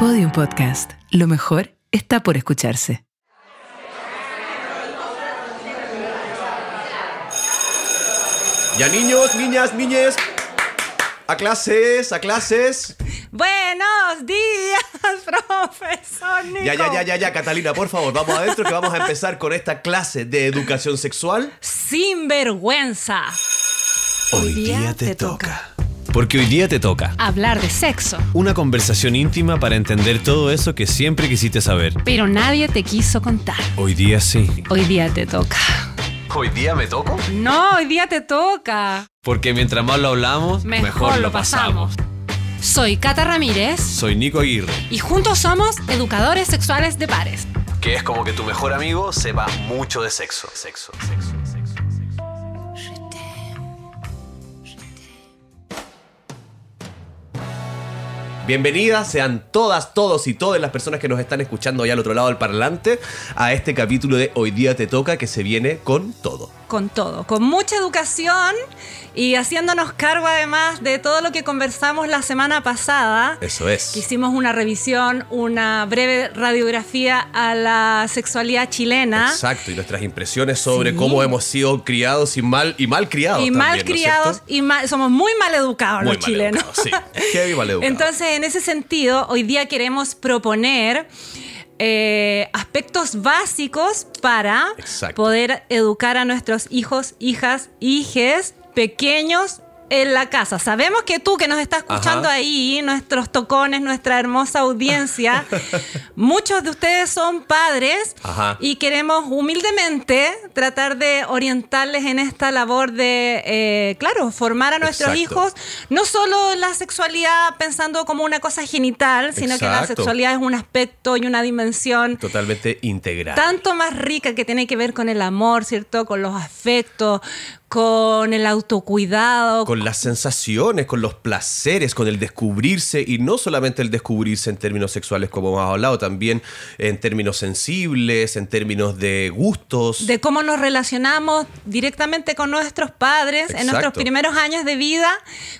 Podium Podcast. Lo mejor está por escucharse. Ya niños, niñas, niñes, a clases, a clases. Buenos días, profesor Nico. Ya, ya, ya, ya, ya, Catalina, por favor, vamos adentro que vamos a empezar con esta clase de educación sexual. Sin vergüenza. Hoy día te toca. Porque hoy día te toca. Hablar de sexo. Una conversación íntima para entender todo eso que siempre quisiste saber. Pero nadie te quiso contar. Hoy día sí. Hoy día te toca. ¿Hoy día me toco? No, hoy día te toca. Porque mientras más lo hablamos, Mejor, lo pasamos. Soy Cata Ramírez Soy Nico Aguirre. y juntos somos educadores sexuales de pares. Que es como que tu mejor amigo sepa mucho de sexo. Sexo, sexo, Bienvenidas sean todas, todos y todas las personas que nos están escuchando allá al otro lado del parlante a este capítulo de Hoy día te toca que se viene con todo. Con todo, con mucha educación y haciéndonos cargo además de todo lo que conversamos la semana pasada. Eso es. hicimos una revisión, una breve radiografía a la sexualidad chilena. Exacto, y nuestras impresiones sobre Sí. cómo hemos sido criados y mal, y mal criados. Y también, mal ¿no es criados y mal- somos muy mal educados Muy los mal chilenos. educados, sí. Heavy mal educados. Entonces, en ese sentido, hoy día queremos proponer eh, aspectos básicos para Exacto. poder educar a nuestros hijos, hijas, hijes pequeños en la casa. Sabemos que tú que nos estás escuchando Ajá. ahí, nuestros tocones, nuestra hermosa audiencia, muchos de ustedes son padres Ajá. y queremos humildemente tratar de orientarles en esta labor de, eh, claro, formar a nuestros Exacto. hijos no solo la sexualidad pensando como una cosa genital, sino que la sexualidad es un aspecto y una dimensión Totalmente integral. tanto más rica que tiene que ver con el amor, ¿cierto? Con los afectos, con el autocuidado. con las sensaciones, con los placeres, con el descubrirse y no solamente el descubrirse en términos sexuales como hemos hablado, también en términos sensibles, en términos de gustos. de cómo nos relacionamos directamente con nuestros padres en nuestros primeros años de vida,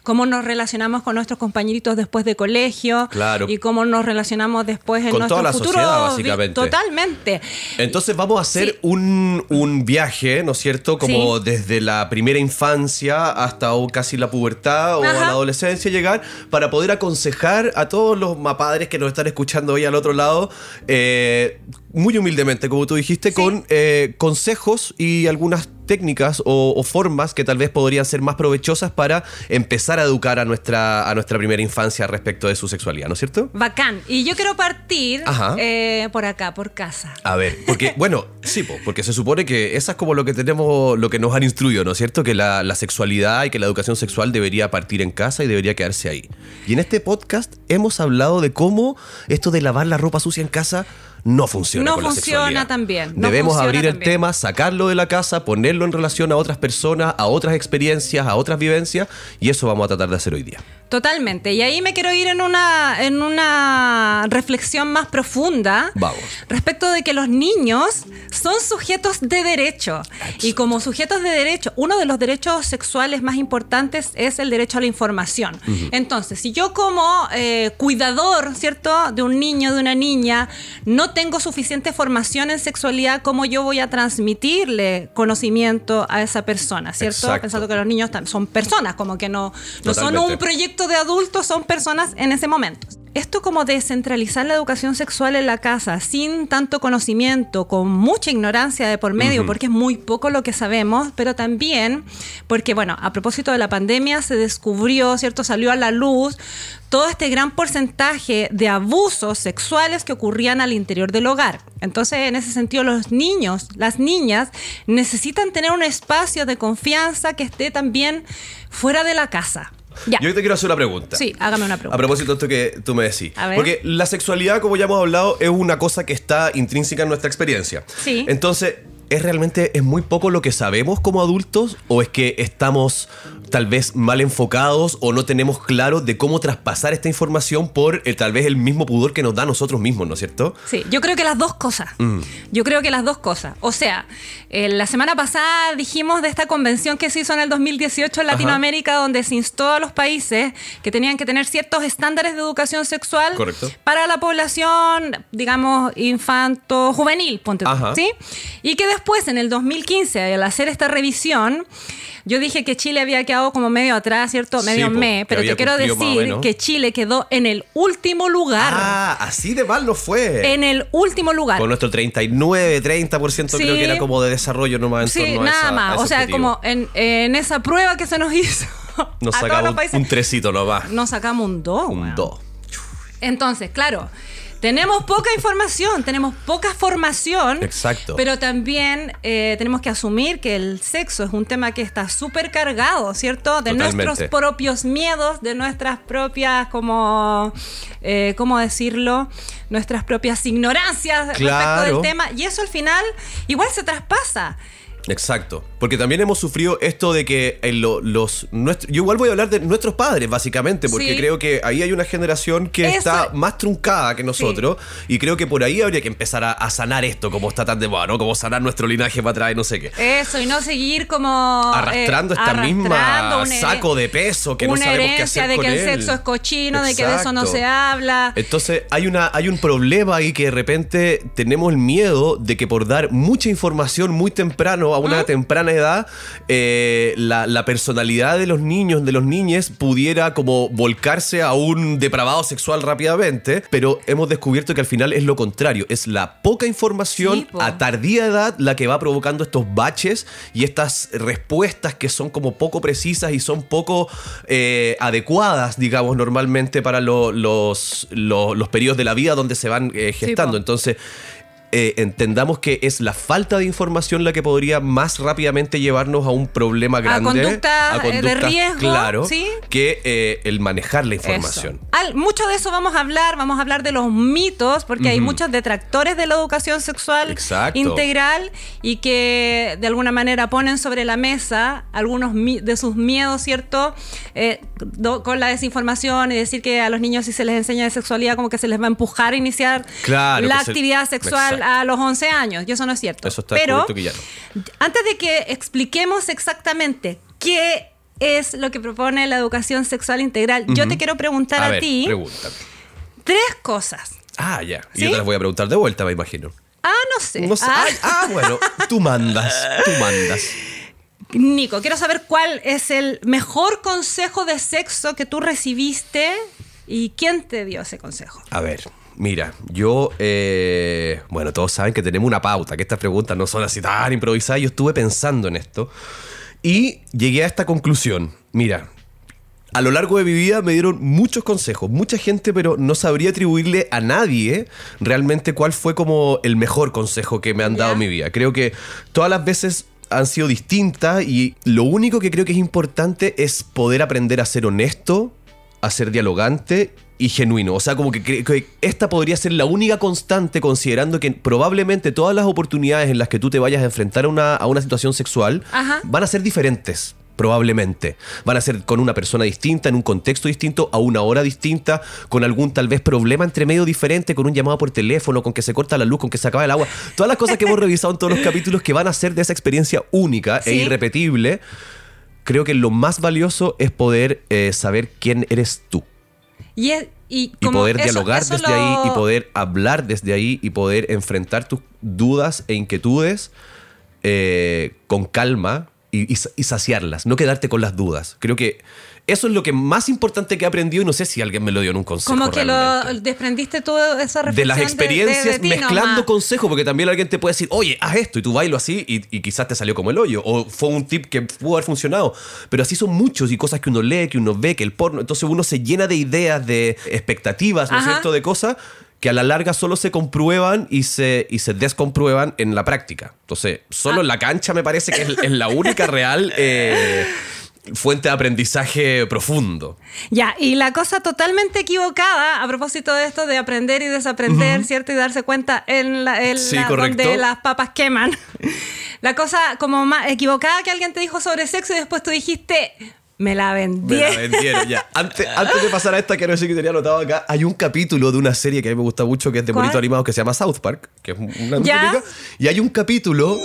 cómo nos relacionamos con nuestros compañeritos después de colegio Claro. y cómo nos relacionamos después en Con nuestro toda la futuro. sociedad, básicamente. Totalmente. Entonces vamos a hacer Sí. un, un viaje, ¿no es cierto? Como Sí. desde la primera infancia hasta o casi la pubertad o Ajá. la adolescencia llegar para poder aconsejar a todos los mapadres que nos están escuchando hoy al otro lado, eh, muy humildemente, como tú dijiste, Sí. con eh, consejos y algunas técnicas o, o formas que tal vez podrían ser más provechosas para empezar a educar a nuestra, a nuestra primera infancia respecto de su sexualidad, ¿no es cierto? Bacán. Y yo quiero partir eh, por acá, por casa. A ver, porque, bueno, sí, po, porque se supone que esa es como lo que tenemos, lo que nos han instruido, ¿no es cierto? Que la, la sexualidad y que la educación sexual debería partir en casa y debería quedarse ahí. Y en este podcast hemos hablado de cómo esto de lavar la ropa sucia en casa no funciona. No con funciona también, no Debemos funciona abrir el tema, sacarlo de la casa, ponerlo en relación a otras personas, a otras experiencias, a otras vivencias, y eso vamos a tratar de hacer hoy día. Totalmente. Y ahí me quiero ir en una, en una reflexión más profunda. Vamos. Respecto de que los niños son sujetos de derecho. Y como sujetos de derecho, uno de los derechos sexuales más importantes es el derecho a la información. Entonces, si yo como eh, cuidador, ¿cierto?, de un niño, de una niña, no tengo suficiente formación en sexualidad, ¿cómo yo voy a transmitirle conocimiento a esa persona, ¿cierto? Exacto. Pensando que los niños son personas, como que no, no son un proyecto de adultos, son personas en ese momento. Esto como descentralizar la educación sexual en la casa sin tanto conocimiento, con mucha ignorancia de por medio, porque es muy poco lo que sabemos, pero también porque, bueno, a propósito de la pandemia se descubrió, ¿cierto? Salió a la luz todo este gran porcentaje de abusos sexuales que ocurrían al interior del hogar. Entonces, en ese sentido, los niños, las niñas, necesitan tener un espacio de confianza que esté también fuera de la casa. Ya. Yo te quiero hacer una pregunta. Sí, hágame una A pregunta. propósito de esto que tú me decís. A ver. Porque la sexualidad, como ya hemos hablado, es una cosa que está intrínseca en nuestra experiencia. Sí. Entonces, ¿es realmente es muy poco lo que sabemos como adultos o es que estamos tal vez mal enfocados o no tenemos claro de cómo traspasar esta información por eh, tal vez el mismo pudor que nos da a nosotros mismos, ¿no es cierto? Sí, yo creo que las dos cosas. Mm. Yo creo que las dos cosas. O sea, eh, la semana pasada dijimos de esta convención que se hizo en el 2018 en Ajá. Latinoamérica, donde se instó a los países que tenían que tener ciertos estándares de educación sexual Correcto. para la población, digamos, infanto-juvenil, ponte tú, Ajá. ¿sí? Y que después, en el 2015, al hacer esta revisión, yo dije que Chile había quedado como medio atrás, ¿cierto? Sí, Medio po, me, pero te quiero decir que Chile quedó en el último lugar. Ah, así de mal no fue. En el último lugar. Con nuestro 39, 30% creo Sí. que era como de desarrollo nomás en Sí, torno a nada esa- a más. ese O sea, objetivo. como en, en esa prueba que se nos hizo Nos a sacamos un, un trecito nomás. nos sacamos un 2. un 2. Entonces, claro, tenemos poca información, tenemos poca formación. Exacto. Pero también eh, tenemos que asumir que el sexo es un tema que está súper cargado, ¿cierto? De Totalmente. nuestros propios miedos, de nuestras propias, como, eh, ¿cómo decirlo? Nuestras propias ignorancias respecto del tema. Y eso al final igual se traspasa. Exacto. Porque también hemos sufrido esto de que en lo- los nuestros. Yo igual voy a hablar de nuestros padres, básicamente, porque Sí. creo que ahí hay una generación que está más truncada que nosotros. Y creo que por ahí habría que empezar a, a sanar esto, como está tan de moda, ¿no? Como sanar nuestro linaje para atrás y no sé qué. Eso, y no seguir como... Arrastrando eh, esta arrastrando misma saco de peso que no sabemos qué hacer de con que el él. sexo es cochino, de que de eso no se habla. Entonces hay, una, hay un problema ahí que de repente tenemos el miedo de que por dar mucha información muy temprano, a una temprana edad, eh, la, la personalidad de los niños, de los niñes, pudiera como volcarse a un depravado sexual rápidamente, pero hemos descubierto que al final es lo contrario, es la poca información Sí, po. a tardía edad la que va provocando estos baches y estas respuestas que son como poco precisas y son poco eh, adecuadas, digamos, normalmente para lo- los, lo- los periodos de la vida donde se van eh, gestando. Entonces, eh, entendamos que es la falta de información la que podría más rápidamente llevarnos a un problema grande. conductas, eh, de riesgo, Claro, ¿sí? que eh, el manejar la información. Al- mucho de eso vamos a hablar, vamos a hablar de los mitos, porque hay muchos detractores de la educación sexual Exacto. integral y que de alguna manera ponen sobre la mesa algunos de sus miedos, ¿cierto? Eh, do- con la desinformación y decir que a los niños si se les enseña de sexualidad como que se les va a empujar a iniciar Claro, la se- actividad sexual Exacto. A los 11 años, y eso no es cierto. Eso está Pero que ya no. antes de que expliquemos exactamente qué es lo que propone la educación sexual integral, yo te quiero preguntar a, ver, ti pregúntame. tres cosas. Ah, ya. Y ¿Sí? yo te las voy a preguntar de vuelta, me imagino. Ah, no sé. No sé. Ah, Ay, ah, bueno, tú mandas, tú mandas. Nico, quiero saber cuál es el mejor consejo de sexo que tú recibiste y quién te dio ese consejo. A ver, mira, yo, eh, bueno, todos saben que tenemos una pauta, que estas preguntas no son así tan improvisadas. Yo estuve pensando en esto y llegué a esta conclusión. Mira, a lo largo de mi vida me dieron muchos consejos, mucha gente, pero no sabría atribuirle a nadie realmente cuál fue como el mejor consejo que me han dado en mi vida. Creo que todas las veces han sido distintas y lo único que creo que es importante es poder aprender a ser honesto, a ser dialogante y genuino. O sea, como que, que esta podría ser la única constante considerando que probablemente todas las oportunidades en las que tú te vayas a enfrentar a una, a una situación sexual Ajá. van a ser diferentes. Probablemente. Van a ser con una persona distinta, en un contexto distinto, a una hora distinta, con algún tal vez problema entre medio diferente, con un llamado por teléfono, con que se corta la luz, con que se acaba el agua. Todas las cosas que hemos revisado en todos los capítulos que van a ser de esa experiencia única e irrepetible. Creo que lo más valioso es poder eh, saber quién eres tú. Y, es- y, Y como poder eso- dialogar eso desde lo- ahí y poder hablar desde ahí y poder enfrentar tus dudas e inquietudes eh, con calma y saciarlas, no quedarte con las dudas. Creo que eso es lo que más importante que he aprendido y no sé si alguien me lo dio en un consejo. Como que lo realmente. desprendiste toda esa reflexión de las experiencias de- de ti mezclando consejos, porque también alguien te puede decir, oye, haz esto y tú bailo así y, y quizás te salió como el hoyo, o fue un tip que pudo haber funcionado, pero así son muchos y cosas que uno lee, que uno ve, que el porno, entonces uno se llena de ideas, de expectativas, ¿no es cierto?, de cosas que a la larga solo se comprueban y se, y se descomprueban en la práctica. Entonces, solo en la cancha me parece que es, es la única real eh, fuente de aprendizaje profundo. Ya, y la cosa totalmente equivocada a propósito de esto de aprender y desaprender, ¿cierto? Y darse cuenta en la, en Sí, la- correcto. donde las papas queman. La cosa como más equivocada que alguien te dijo sobre sexo y después tú dijiste, Me la Me vendieron. la vendieron, ya. Antes, antes de pasar a esta, quiero decir que tenía anotado acá. Hay un capítulo de una serie que a mí me gusta mucho, que es de monitos animados, que se llama South Park, que es una ¿Ya? típica. Y hay un capítulo.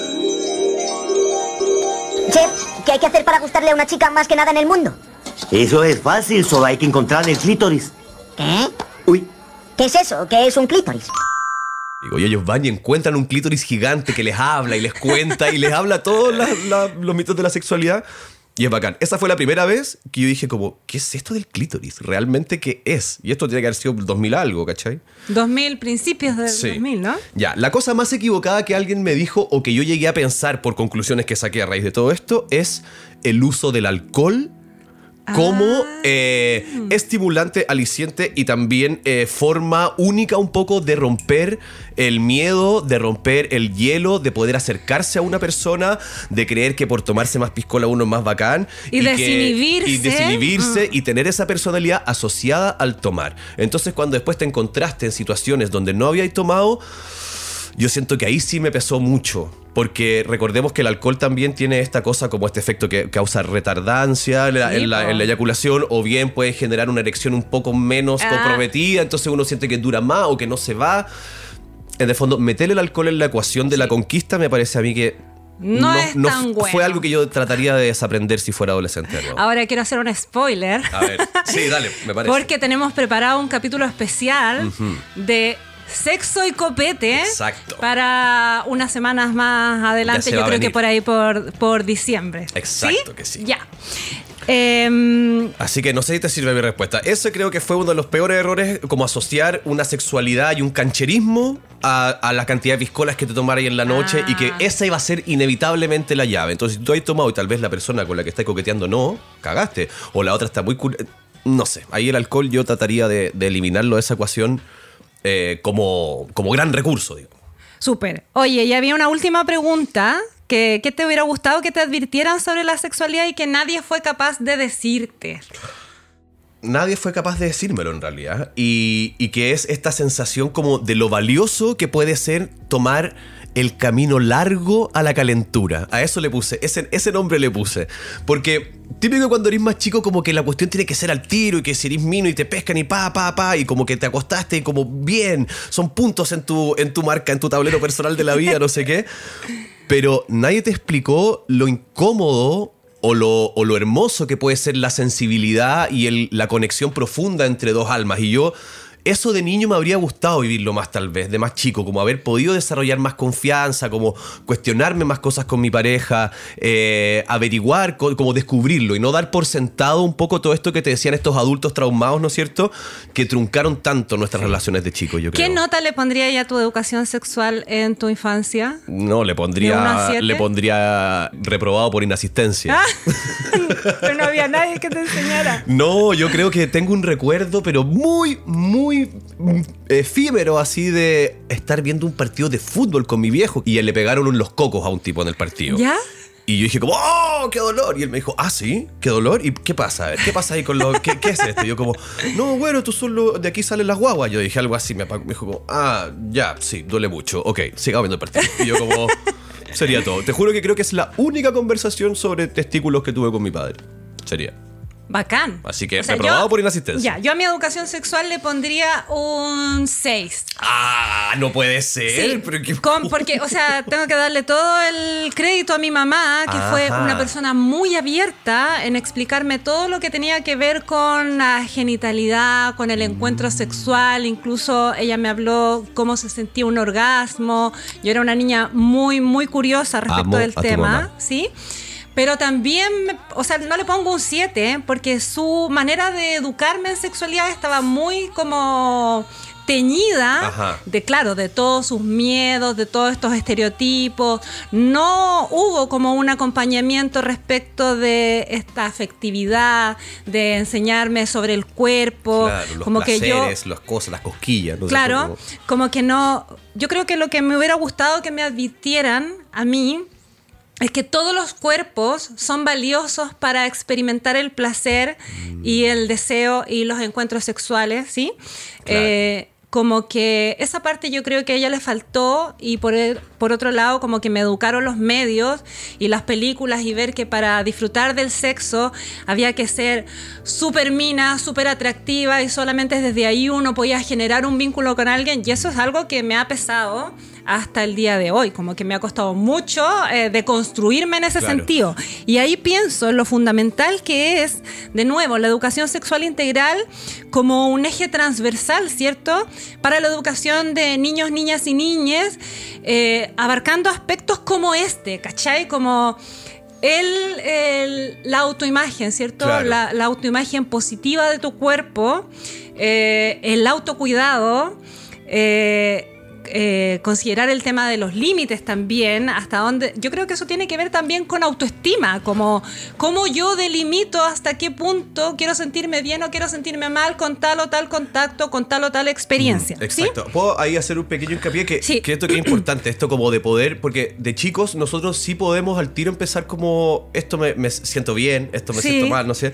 Chef, ¿qué hay que hacer para gustarle a una chica más que nada en el mundo? Eso es fácil, solo hay que encontrar el clítoris. ¿Eh? Uy, ¿Qué es eso? ¿Qué es un clítoris? Digo, y ellos van y encuentran un clítoris gigante que les habla y les cuenta y les habla todos los mitos de la sexualidad. Y es bacán. Esa fue la primera vez que yo dije como, ¿qué es esto del clítoris? ¿Realmente qué es? Y esto tiene que haber sido 2000 algo, ¿cachai? 2000, principios del Sí. 2000, ¿no? Ya, la cosa más equivocada que alguien me dijo o que yo llegué a pensar por conclusiones que saqué a raíz de todo esto es el uso del alcohol como Ah. eh, estimulante, aliciente y también eh, forma única un poco de romper el miedo, de romper el hielo, de poder acercarse a una persona, de creer que por tomarse más piscola uno es más bacán. Y desinhibirse. y desinhibirse y tener esa personalidad asociada al tomar. Entonces cuando después te encontraste en situaciones donde no habíais tomado, yo siento que ahí sí me pesó mucho. Porque recordemos que el alcohol también tiene esta cosa como este efecto que causa retardancia en la, Sí, en la- po. en la eyaculación o bien puede generar una erección un poco menos Ah. comprometida, entonces uno siente que dura más o que no se va. En el fondo, meterle el alcohol en la ecuación de la conquista me parece a mí que No es tan bueno. Fue algo que yo trataría de desaprender si fuera adolescente. Ahora quiero hacer un spoiler. A ver, sí, dale, me parece. Porque tenemos preparado un capítulo especial de sexo y copete. Exacto. Para unas semanas más adelante, yo creo que por ahí por, por diciembre. Exacto que sí. Ya. Em, Así que no sé si te sirve mi respuesta. Ese creo que fue uno de los peores errores, como asociar una sexualidad y un cancherismo a, a la cantidad de piscolas que te tomaras en la noche y que Ah. esa iba a ser inevitablemente la llave. Entonces, si tú has tomado y tal vez la persona con la que estás coqueteando no, cagaste. O la otra está muy... No sé, ahí el alcohol yo trataría de, de eliminarlo de esa ecuación eh, como, como gran recurso, digo. Súper. Oye, y había una última pregunta. Que, ¿Qué te hubiera gustado que te advirtieran sobre la sexualidad y que nadie fue capaz de decirte? nadie fue capaz de decírmelo en realidad. Y, y que es esta sensación como de lo valioso que puede ser tomar el camino largo a la calentura. A eso le puse, ese, ese nombre le puse. Porque típico cuando eres más chico como que la cuestión tiene que ser al tiro y que si eres mino y te pescan y pa, pa, pa, y como que te acostaste y como bien, son puntos en tu, en tu marca, en tu tablero personal de la vida, no sé qué. Pero nadie te explicó lo incómodo o lo, o lo hermoso que puede ser la sensibilidad y el- la conexión profunda entre dos almas. Y yo, eso de niño me habría gustado vivirlo más tal vez, de más chico, como haber podido desarrollar más confianza, como cuestionarme más cosas con mi pareja, eh, averiguar, co- como descubrirlo y no dar por sentado un poco todo esto que te decían estos adultos traumados, ¿no es cierto? Que truncaron tanto nuestras relaciones de chico, yo creo. ¿Qué nota le pondría ya a tu educación sexual en tu infancia? No, le ¿De uno a pondría, le pondría reprobado por inasistencia. Pero no había nadie que te enseñara. No, yo creo que tengo un recuerdo, pero muy, muy mm, efímero así de estar viendo un partido de fútbol con mi viejo y le pegaron los cocos a un tipo en el partido. ¿Ya? Y yo dije como, ¡oh, qué dolor! Y él me dijo, ¿ah, sí? ¿Qué dolor? ¿Y qué pasa? A ver, ¿Qué pasa ahí con los... ¿Qué, qué es esto? Y yo como, no, bueno, tú solo... De aquí salen las guaguas. Yo dije algo así, me, me dijo como, ah, ya, sí, duele mucho. Ok, sigamos viendo el partido. Y yo como, sería todo. Te juro que creo que es la única conversación sobre testículos que tuve con mi padre. Sería. Bacán. Así que reprobado por inasistencia. Ya, yo a mi educación sexual le pondría un 6. Ah, no puede ser. Sí, pero qué- con- porque, o sea, tengo que darle todo el crédito a mi mamá, que fue Ajá. una persona muy abierta en explicarme todo lo que tenía que ver con la genitalidad, con el encuentro sexual. Incluso ella me habló cómo se sentía un orgasmo. Yo era una niña muy, muy curiosa respecto Amo del tema. ¿sí? Pero también, o sea, no le pongo un 7, porque su manera de educarme en sexualidad estaba muy como teñida Ajá. de claro, de todos sus miedos, de todos estos estereotipos. No hubo como un acompañamiento respecto de esta afectividad, de enseñarme sobre el cuerpo, Claro, los como que yo las cosas, las cosquillas. no Claro, como- como que no. Yo creo que lo que me hubiera gustado que me advirtieran a mí es que todos los cuerpos son valiosos para experimentar el placer y el deseo y los encuentros sexuales, ¿sí? Claro. Eh, como que esa parte yo creo que a ella le faltó y por, el- por otro lado como que me educaron los medios y las películas y ver que para disfrutar del sexo había que ser súper mina, súper atractiva y solamente desde ahí uno podía generar un vínculo con alguien y eso es algo que me ha pesado hasta el día de hoy, como que me ha costado mucho eh, deconstruirme en ese Claro. sentido. Y ahí pienso en lo fundamental que es, de nuevo, la educación sexual integral como un eje transversal, ¿cierto? Para la educación de niños, niñas y niñas, eh, abarcando aspectos como este, ¿cachai? Como el, el- la autoimagen, ¿cierto? Claro. La, la autoimagen positiva de tu cuerpo, eh, el autocuidado. eh, eh, considerar el tema de los límites también, hasta dónde. Yo creo que eso tiene que ver también con autoestima, como cómo yo delimito hasta qué punto quiero sentirme bien o quiero sentirme mal con tal o tal contacto, con tal o tal experiencia. ¿sí? Exacto. ¿Puedo ahí hacer un pequeño hincapié que, Sí. que es importante, esto como de poder, porque de chicos nosotros sí podemos al tiro empezar como esto me, me siento bien, esto me Sí. siento mal, no sé.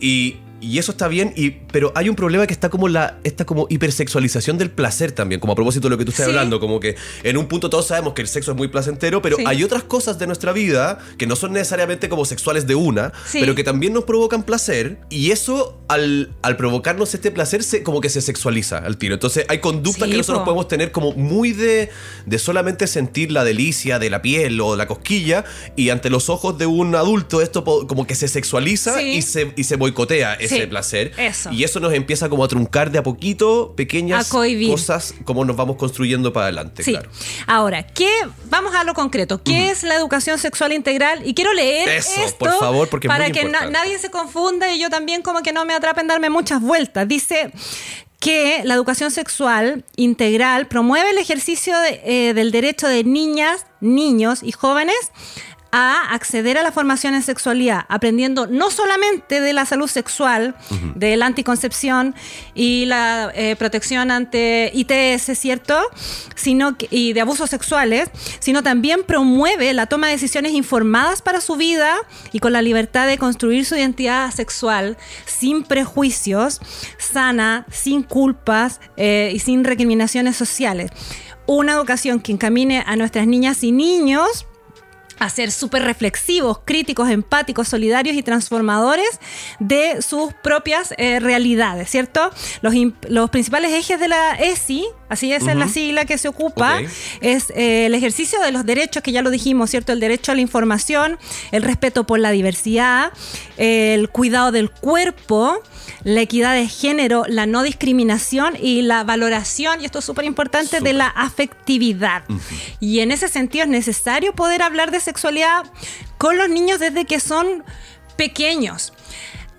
Y, y eso está bien, y, pero hay un problema que está como la esta como hipersexualización del placer también, como a propósito de lo que tú estás Sí. hablando, como que en un punto todos sabemos que el sexo es muy placentero, pero Sí. hay otras cosas de nuestra vida que no son necesariamente como sexuales de una, Sí. pero que también nos provocan placer, y eso al, al provocarnos este placer se, como que se sexualiza al tiro. Entonces hay conductas que nosotros po. podemos tener como muy de, de solamente sentir la delicia de la piel o la cosquilla y ante los ojos de un adulto esto como que se sexualiza y, se, y se boicotea ese Sí, placer. eso. Y eso nos empieza como a truncar de a poquito pequeñas A cosas como nos vamos construyendo para adelante. Sí. Claro. Ahora, ¿qué, vamos a lo concreto. ¿Qué es la educación sexual integral? Y quiero leer Eso, esto por favor, porque es para muy que na- nadie se confunda y yo también como que no me atrapen darme muchas vueltas. Dice que la educación sexual integral promueve el ejercicio de- eh, del derecho de niñas, niños y jóvenes a acceder a la formación en sexualidad, aprendiendo no solamente de la salud sexual, de la anticoncepción y la eh, protección ante ITS, ¿cierto? Sino que- y de abusos sexuales, sino también promueve la toma de decisiones informadas para su vida y con la libertad de construir su identidad sexual sin prejuicios, sana, sin culpas eh, y sin recriminaciones sociales. Una educación que encamine a nuestras niñas y niños a ser súper reflexivos, críticos, empáticos, solidarios y transformadores de sus propias eh, realidades, ¿cierto? Los, los principales ejes de la ESI, así es la sigla que se ocupa, es eh, el ejercicio de los derechos, que ya lo dijimos, ¿cierto? El derecho a la información, el respeto por la diversidad, el cuidado del cuerpo, la equidad de género, la no discriminación y la valoración, y esto es súper importante, de la afectividad. Y en ese sentido es necesario poder hablar de sexualidad con los niños desde que son pequeños.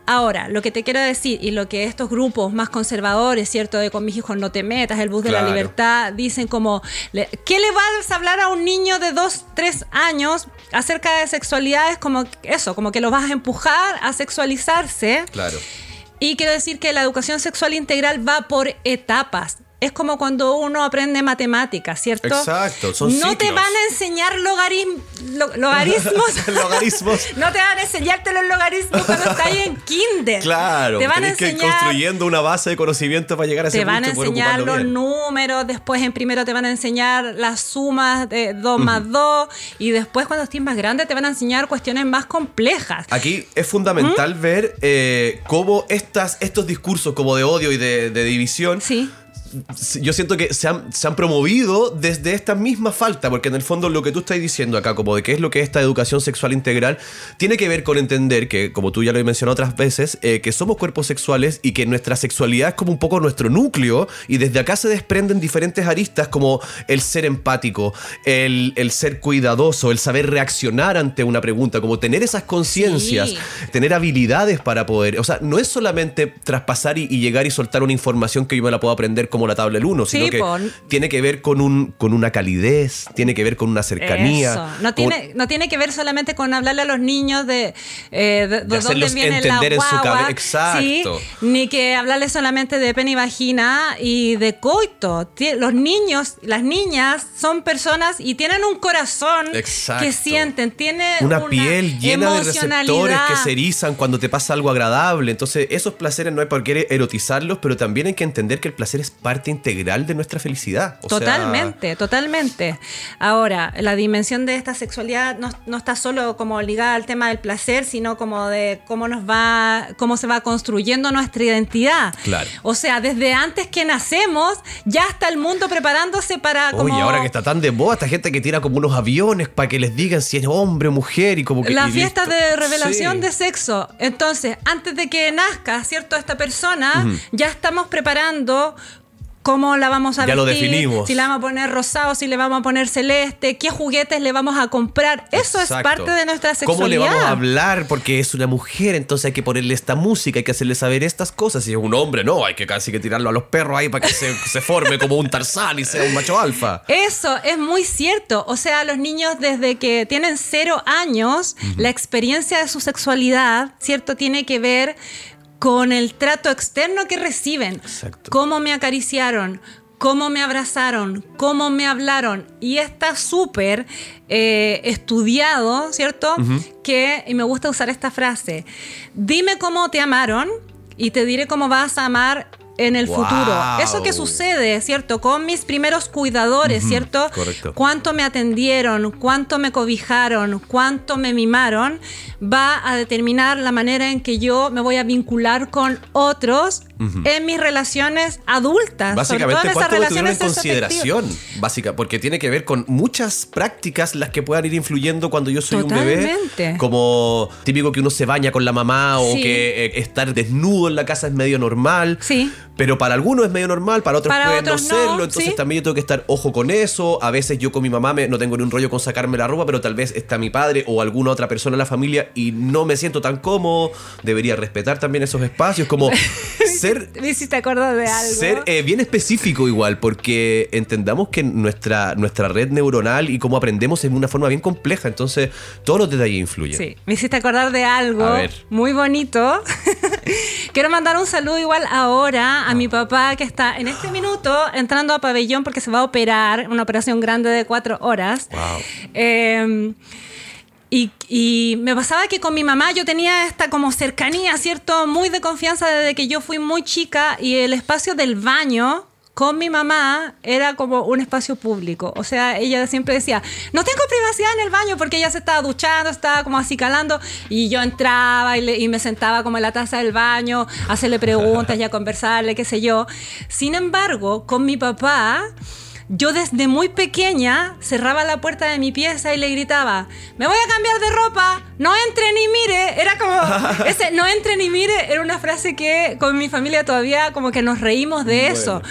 Ahora, lo que te quiero decir y lo que estos grupos más conservadores, ¿cierto? De con mis hijos no te metas, el bus de la libertad, dicen como, ¿qué le vas a hablar a un niño de 2, 3 años acerca de sexualidad? Es como eso, como que lo vas a empujar a sexualizarse. Claro. Y quiero decir que la educación sexual integral va por etapas. Es como cuando uno aprende matemáticas, ¿cierto? Exacto, son No te van a enseñar logarim- lo- logarismos. Logarismos. no te van a enseñarte los logarismos cuando estás en kinder. Claro, Te van a tenés que ir enseñar construyendo una base de conocimiento para llegar a ese te van a punto enseñar los bien. números, después en primero te van a enseñar las sumas de 2 más 2 y después cuando estés más grande te van a enseñar cuestiones más complejas. Aquí es fundamental ¿Mm? ver eh, cómo estas, estos discursos como de odio y de, de división Sí. Yo siento que se han, se han promovido desde esta misma falta, porque en el fondo lo que tú estás diciendo acá, como de qué es lo que es esta educación sexual integral, tiene que ver con entender que, como tú ya lo he mencionado otras veces, eh, que somos cuerpos sexuales y que nuestra sexualidad es como un poco nuestro núcleo y desde acá se desprenden diferentes aristas como el ser empático, el, el ser cuidadoso, el saber reaccionar ante una pregunta, como tener esas conciencias, Sí. tener habilidades para poder, o sea, no es solamente traspasar y, y llegar y soltar una información que yo me la puedo aprender como la tabla del 1, sino Sí, que pon. tiene que ver con, un, con una calidez, tiene que ver con una cercanía. Eso. No con- tiene, no tiene que ver solamente con hablarle a los niños de, eh, de, de dónde viene entender la en su guagua. Exacto. Sí, ni que hablarle solamente de pene y vagina y de coito. Los niños, las niñas son personas y tienen un corazón Exacto. que sienten, tiene una, piel llena de receptores que se erizan cuando te pasa algo agradable. Entonces, esos placeres no hay por qué erotizarlos, pero también hay que entender que el placer es parte integral de nuestra felicidad. O sea, Totalmente, totalmente. Ahora, la dimensión de esta sexualidad no, no está solo como ligada al tema del placer, sino como de cómo nos va, cómo se va construyendo nuestra identidad. Claro. O sea, desde antes que nacemos, ya está el mundo preparándose para como Oye, ahora que está tan de moda, esta gente que tira como unos aviones para que les digan si es hombre o mujer y como que. la fiesta listo. de revelación Sí. de sexo. Entonces, antes de que nazca, ¿cierto? Esta persona, ya estamos preparando cómo la vamos a Ya lo vestir, definimos. si la vamos a poner rosado, si le vamos a poner celeste, qué juguetes le vamos a comprar. Eso es parte de nuestra sexualidad. ¿Cómo le vamos a hablar? Porque es una mujer, entonces hay que ponerle esta música, hay que hacerle saber estas cosas. Si es un hombre, no, hay que casi que tirarlo a los perros ahí para que se, se forme como un tarzán y sea un macho alfa. Eso es muy cierto. O sea, los niños desde que tienen cero años, la experiencia de su sexualidad, ¿cierto? Tiene que ver con el trato externo que reciben. Exacto. Cómo me acariciaron, cómo me abrazaron, cómo me hablaron. Y está súper eh, estudiado, ¿cierto? Que, y me gusta usar esta frase, dime cómo te amaron y te diré cómo vas a amar en el Wow. futuro. Eso que sucede, ¿cierto? Con mis primeros cuidadores, ¿cierto? correcto. Cuánto me atendieron, cuánto me cobijaron, cuánto me mimaron, va a determinar la manera en que yo me voy a vincular con otros en mis relaciones adultas. Básicamente, sobre todo en ¿cuánto esas tuvieron en relaciones consideración? Básica, porque tiene que ver con muchas prácticas las que puedan ir influyendo cuando yo soy un bebé. Como típico que uno se baña con la mamá o Sí. que eh, estar desnudo en la casa es medio normal. Sí. Pero para algunos es medio normal, para otros Para puede otros no no, serlo. Entonces sí. también yo tengo que estar ojo con eso. A veces yo con mi mamá me- no tengo ni un rollo con sacarme la ropa, pero tal vez está mi padre o alguna otra persona en la familia y no me siento tan cómodo. Debería respetar también esos espacios. Como ser Me hiciste acordar de algo. ser eh, bien específico igual, porque entendamos que nuestra, nuestra red neuronal y cómo aprendemos es de una forma bien compleja, entonces todos los detalles influyen. Sí, me hiciste acordar de algo muy bonito. Quiero mandar un saludo igual ahora a mi papá que está en este minuto entrando a pabellón porque se va a operar, una operación grande de cuatro horas. Wow. Eh, y, me pasaba que con mi mamá yo tenía esta como cercanía, ¿cierto? Muy de confianza desde que yo fui muy chica y el espacio del baño con mi mamá era como un espacio público. O sea, ella siempre decía, no tengo privacidad en el baño porque ella se estaba duchando, estaba como acicalando y yo entraba y, y me sentaba como en la taza del baño a hacerle preguntas y a conversarle, qué sé yo. Sin embargo, con mi papá... Yo desde muy pequeña cerraba la puerta de mi pieza y le gritaba, me voy a cambiar de ropa, no entre ni mire. Era como, ese no entre ni mire era una frase que con mi familia todavía como que nos reímos de eso.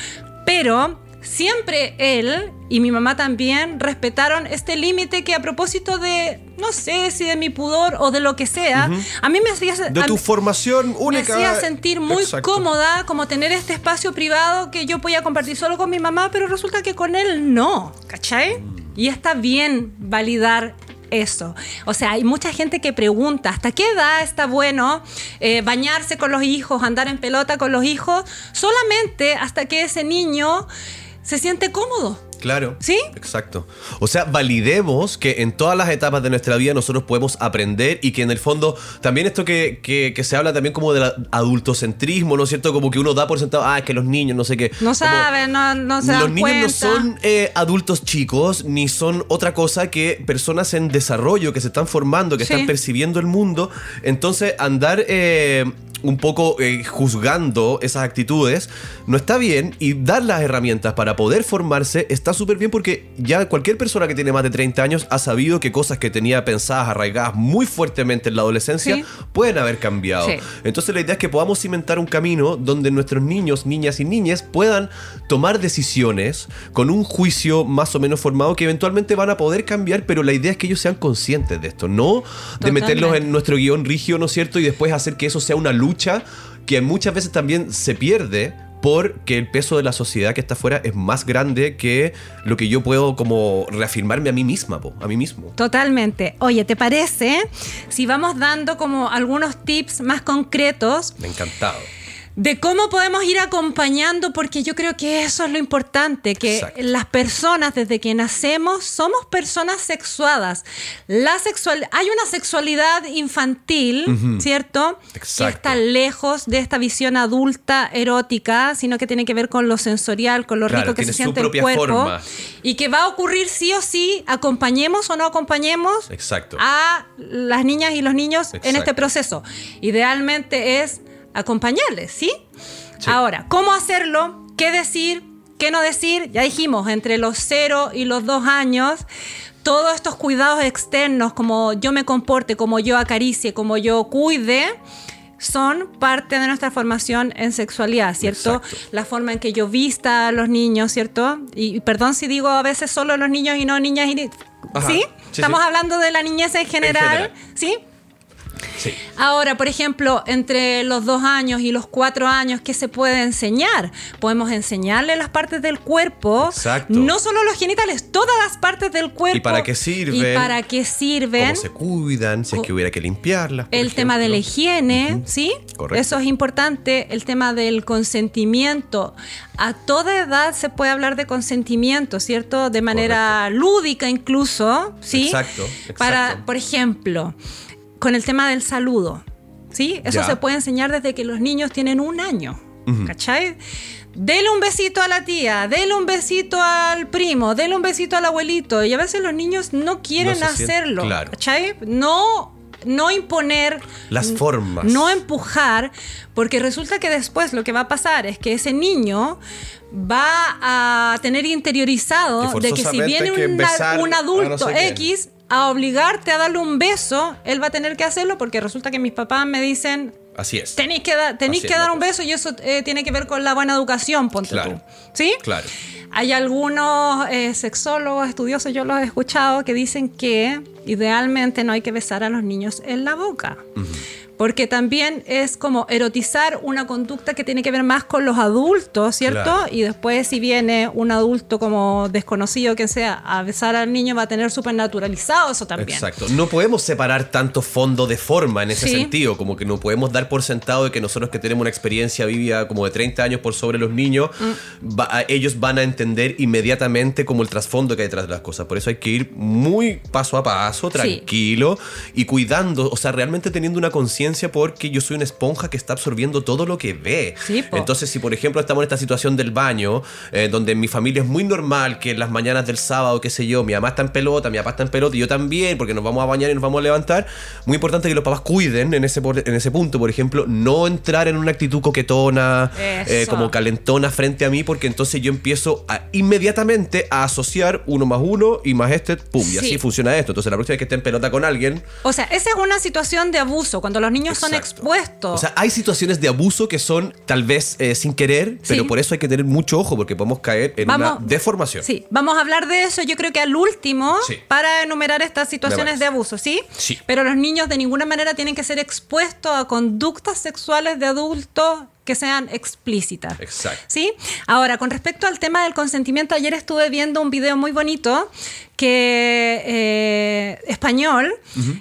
Pero siempre él y mi mamá también respetaron este límite que a propósito de, no sé si de mi pudor o de lo que sea, a mí me hacía... De tu formación única. me hacía sentir muy Exacto. cómoda como tener este espacio privado que yo podía compartir solo con mi mamá, pero resulta que con él no, ¿cachai? Y está bien validar eso. O sea, hay mucha gente que pregunta, ¿hasta qué edad está bueno eh, bañarse con los hijos, andar en pelota con los hijos? Solamente hasta que ese niño se siente cómodo. Claro. ¿Sí? Exacto. O sea, validemos que en todas las etapas de nuestra vida nosotros podemos aprender y que en el fondo también esto que, que- que se habla también como del adultocentrismo, ¿no es cierto? Como que uno da por sentado, ah, es que los niños, no sé qué. No Como- saben, no, no se los dan niños cuenta. no son eh, adultos chicos, ni son otra cosa que personas en desarrollo, que se están formando, que Sí. están percibiendo el mundo. Entonces, andar eh, un poco eh, juzgando esas actitudes no está bien y dar las herramientas para poder formarse está súper bien porque ya cualquier persona que tiene más de 30 años ha sabido que cosas que tenía pensadas, arraigadas muy fuertemente en la adolescencia, Sí. pueden haber cambiado. Sí. Entonces la idea es que podamos cimentar un camino donde nuestros niños, niñas y niñas puedan tomar decisiones con un juicio más o menos formado que eventualmente van a poder cambiar, pero la idea es que ellos sean conscientes de esto, no de meterlos en nuestro guion rígido, ¿no es cierto? Y después hacer que eso sea una lucha que muchas veces también se pierde porque el peso de la sociedad que está afuera es más grande que lo que yo puedo como reafirmarme a mí misma, po, a mí mismo. Totalmente. Oye, ¿te parece si vamos dando como algunos tips más concretos Me ha encantado. De cómo podemos ir acompañando, porque yo creo que eso es lo importante, que Exacto. las personas desde que nacemos somos personas sexuadas. La sexual, hay una sexualidad infantil, ¿cierto? Exacto. Que está lejos de esta visión adulta erótica, sino que tiene que ver con lo sensorial, con lo Claro, rico que se siente el cuerpo. forma. Y que va a ocurrir sí o sí, acompañemos o no acompañemos Exacto. a las niñas y los niños en este proceso. Idealmente es acompañarles, ¿sí? Sí. Ahora, ¿cómo hacerlo? ¿Qué decir? ¿Qué no decir? Ya dijimos, entre los 0 y los 2 años, todos estos cuidados externos, como yo me comporte, como yo acaricie, como yo cuide, son parte de nuestra formación en sexualidad, ¿cierto? Exacto. La forma en que yo vista a los niños, ¿cierto? Y, y perdón si digo a veces solo los niños y no niñas y... ¿Sí? Sí, Estamos sí. hablando de la niñez en general, general. ¿sí? Sí. Ahora, por ejemplo, entre los dos años y los cuatro años, ¿qué se puede enseñar? Podemos enseñarle las partes del cuerpo, Exacto. no solo los genitales, todas las partes del cuerpo. ¿Y para qué sirven? Y para qué sirven. Cómo se cuidan, si es que hubiera que limpiarlas. El tema de la higiene, ¿sí? Correcto. Eso es importante. El tema del consentimiento. A toda edad se puede hablar de consentimiento, ¿cierto? De manera lúdica incluso, ¿sí? Exacto, Para, exacto. por ejemplo, con el tema del saludo, ¿sí? Eso Ya. se puede enseñar desde que los niños tienen un año, ¿cachai? Dele un besito a la tía, dele un besito al primo, dele un besito al abuelito. Y a veces los niños no quieren No hacerlo. claro. ¿Cachai? No, no imponer. Las formas. No empujar, porque resulta que después lo que va a pasar es que ese niño va a tener interiorizado Que de que si viene que un, no adulto sé. X a obligarte a darle un beso, él va a tener que hacerlo porque resulta que mis papás me dicen, Así es. tenéis que, da- tenéis Así que dar un beso y eso eh, tiene que ver con la buena educación, ponte Claro. tú. ¿Sí? Claro. Hay algunos eh, sexólogos, estudiosos, yo los he escuchado, que dicen que idealmente no hay que besar a los niños en la boca. Porque también es como erotizar una conducta que tiene que ver más con los adultos, ¿cierto? Claro. Y después si viene un adulto como desconocido que sea a besar al niño va a tener súper naturalizado eso también. Exacto. No podemos separar tanto fondo de forma en ese Sí. sentido, como que no podemos dar por sentado de que nosotros que tenemos una experiencia vivida como de 30 años por sobre los niños, Mm. va- ellos van a entender inmediatamente como el trasfondo que hay detrás de las cosas. Por eso hay que ir muy paso a paso, tranquilo y cuidando, o sea, realmente teniendo una conciencia porque yo soy una esponja que está absorbiendo todo lo que ve. Sí. Entonces, si por ejemplo estamos en esta situación del baño, eh, donde en mi familia es muy normal que en las mañanas del sábado, qué sé yo, mi mamá está en pelota, mi papá está en pelota y yo también, porque nos vamos a bañar y nos vamos a levantar, muy importante que los papás cuiden en ese, en ese punto, por ejemplo, no entrar en una actitud coquetona, eh, como calentona frente a mí, porque entonces yo empiezo a, inmediatamente a asociar uno más uno y más este, pum, y Sí. así funciona esto. Entonces la próxima vez que esté en pelota con alguien, O sea, esa es una situación de abuso, cuando los niños son Exacto. expuestos. O sea, hay situaciones de abuso que son tal vez eh, sin querer, pero por eso hay que tener mucho ojo porque podemos caer en una deformación. Sí, vamos a hablar de eso yo creo que al último Sí. para enumerar estas situaciones de abuso, ¿sí? Sí. Pero los niños de ninguna manera tienen que ser expuestos a conductas sexuales de adultos que sean explícitas. Exacto. ¿Sí? Ahora, con respecto al tema del consentimiento, ayer estuve viendo un video muy bonito que eh, español,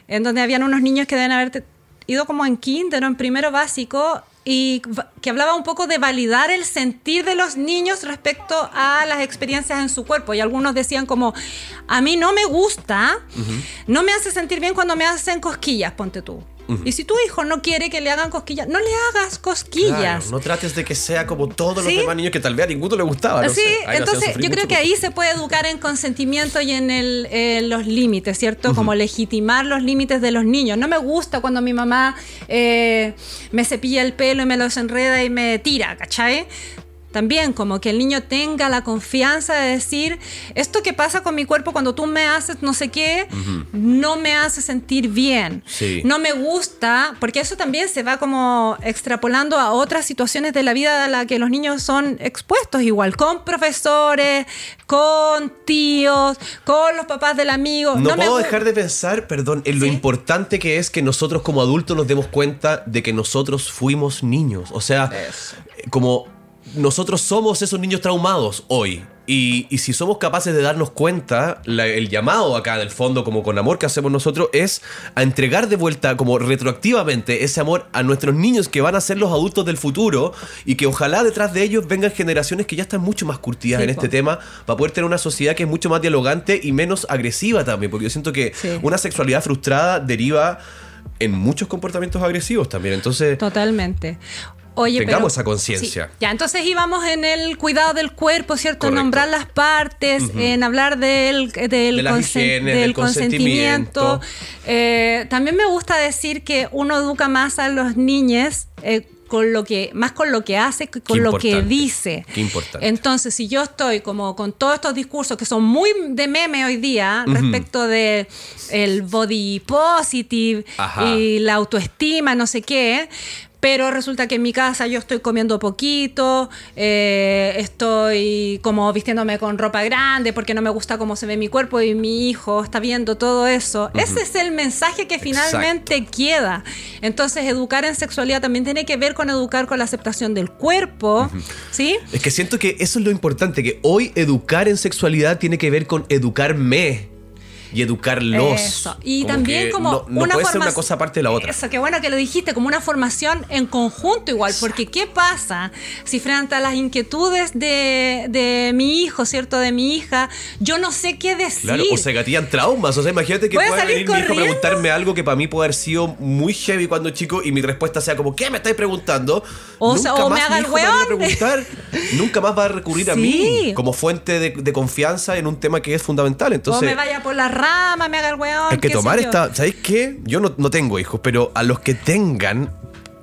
en donde habían unos niños que deben haber ido como en kinder o en primero básico y que hablaba un poco de validar el sentir de los niños respecto a las experiencias en su cuerpo. Y algunos decían como, a mí no me gusta, no me hace sentir bien cuando me hacen cosquillas, ponte tú. Y si tu hijo no quiere que le hagan cosquillas, no le hagas cosquillas. Claro, no trates de que sea como todos los Sí. demás niños que tal vez a ninguno le gustaba. no sí, sé. Entonces yo creo que ahí se puede educar en consentimiento y en, el, en los límites, ¿cierto? Como legitimar los límites de los niños. No me gusta cuando mi mamá eh, me cepilla el pelo y me los enreda y me tira, ¿cachai? También como que el niño tenga la confianza de decir, esto que pasa con mi cuerpo cuando tú me haces no sé qué, no me hace sentir bien. Sí. No me gusta, porque eso también se va como extrapolando a otras situaciones de la vida a la que los niños son expuestos igual, con profesores, con tíos, con los papás del amigo. No, me puedo dejar de pensar, perdón, en lo importante que es que nosotros como adultos nos demos cuenta de que nosotros fuimos niños. O sea, como nosotros somos esos niños traumados hoy. Y, y si somos capaces de darnos cuenta, la- el llamado acá del fondo, como con amor que hacemos nosotros, es a entregar de vuelta, como retroactivamente, ese amor a nuestros niños que van a ser los adultos del futuro y que ojalá detrás de ellos vengan generaciones que ya están mucho más curtidas Sí, en po. este tema para poder tener una sociedad que es mucho más dialogante y menos agresiva también, porque yo siento que Sí. una sexualidad frustrada deriva en muchos comportamientos agresivos también. Entonces, Totalmente. Oye, Tengamos pero- esa conciencia. sí. Ya, entonces íbamos en el cuidado del cuerpo, ¿cierto? En nombrar las partes, en hablar del, del, De las consen- higienes, del del consentimiento. consentimiento. Eh, también me gusta decir que uno educa más a los niños eh, con lo que, más con lo que hace que con lo que dice. Qué importante. Entonces, si yo estoy como con todos estos discursos que son muy de meme hoy día respecto de el body positive Ajá. y la autoestima, no sé qué. Pero resulta que en mi casa yo estoy comiendo poquito, eh, estoy como vistiéndome con ropa grande porque no me gusta cómo se ve mi cuerpo y mi hijo está viendo todo eso. Ese es el mensaje que finalmente queda. Entonces, educar en sexualidad también tiene que ver con educar con la aceptación del cuerpo, ¿sí? Es que siento que eso es lo importante, que hoy educar en sexualidad tiene que ver con educarme y educarlos. Eso. Y Como también como no, no una puede ser una cosa aparte de la otra. Eso, qué bueno que lo dijiste, como una formación en conjunto igual, porque ¿qué pasa si frente a las inquietudes de, de mi hijo, ¿cierto? De mi hija, yo no sé qué decir? Claro, o se gatillan traumas. O sea, imagínate que a pueda venir mi hijo a corriendo. preguntarme algo que para mí puede haber sido muy heavy cuando chico y mi respuesta sea como, ¿qué me estáis preguntando? O sea, Nunca o me más haga el me va a weón. preguntar. Nunca más va a recurrir a Sí. mí como fuente de, de confianza en un tema que es fundamental. o Entonces, me vaya por la rama, me haga el weón. hay que tomar esta. ¿Sabéis qué? Yo no, no tengo hijos, pero a los que tengan,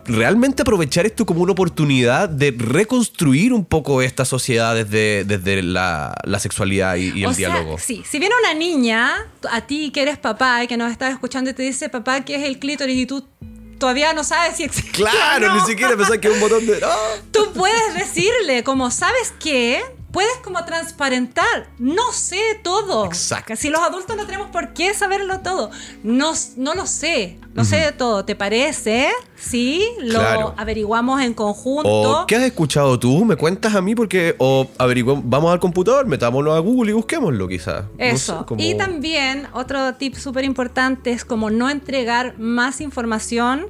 realmente aprovechar esto como una oportunidad de reconstruir un poco esta sociedad desde, desde la, la sexualidad y, y el o sea, diálogo. sí, si viene una niña, a ti que eres papá y que nos estás escuchando y te dice, papá, ¿qué es el clítoris? Y tú todavía no sabes si existe. o Claro, no. ni siquiera pensar que es un botón de. ¡Ah! Tú puedes decirle, como, ¿sabes qué? Puedes como transparentar. No sé todo. Exacto. Si los adultos no tenemos por qué saberlo todo. No, no lo sé. No sé de todo. ¿Te parece? Sí, lo Claro. averiguamos en conjunto. O, ¿qué has escuchado tú? ¿Me cuentas a mí? Porque, o averiguamos, vamos al computador, metámonos a Google y busquémoslo quizás. No Eso. sé, como- Y también otro tip súper importante es como no entregar más información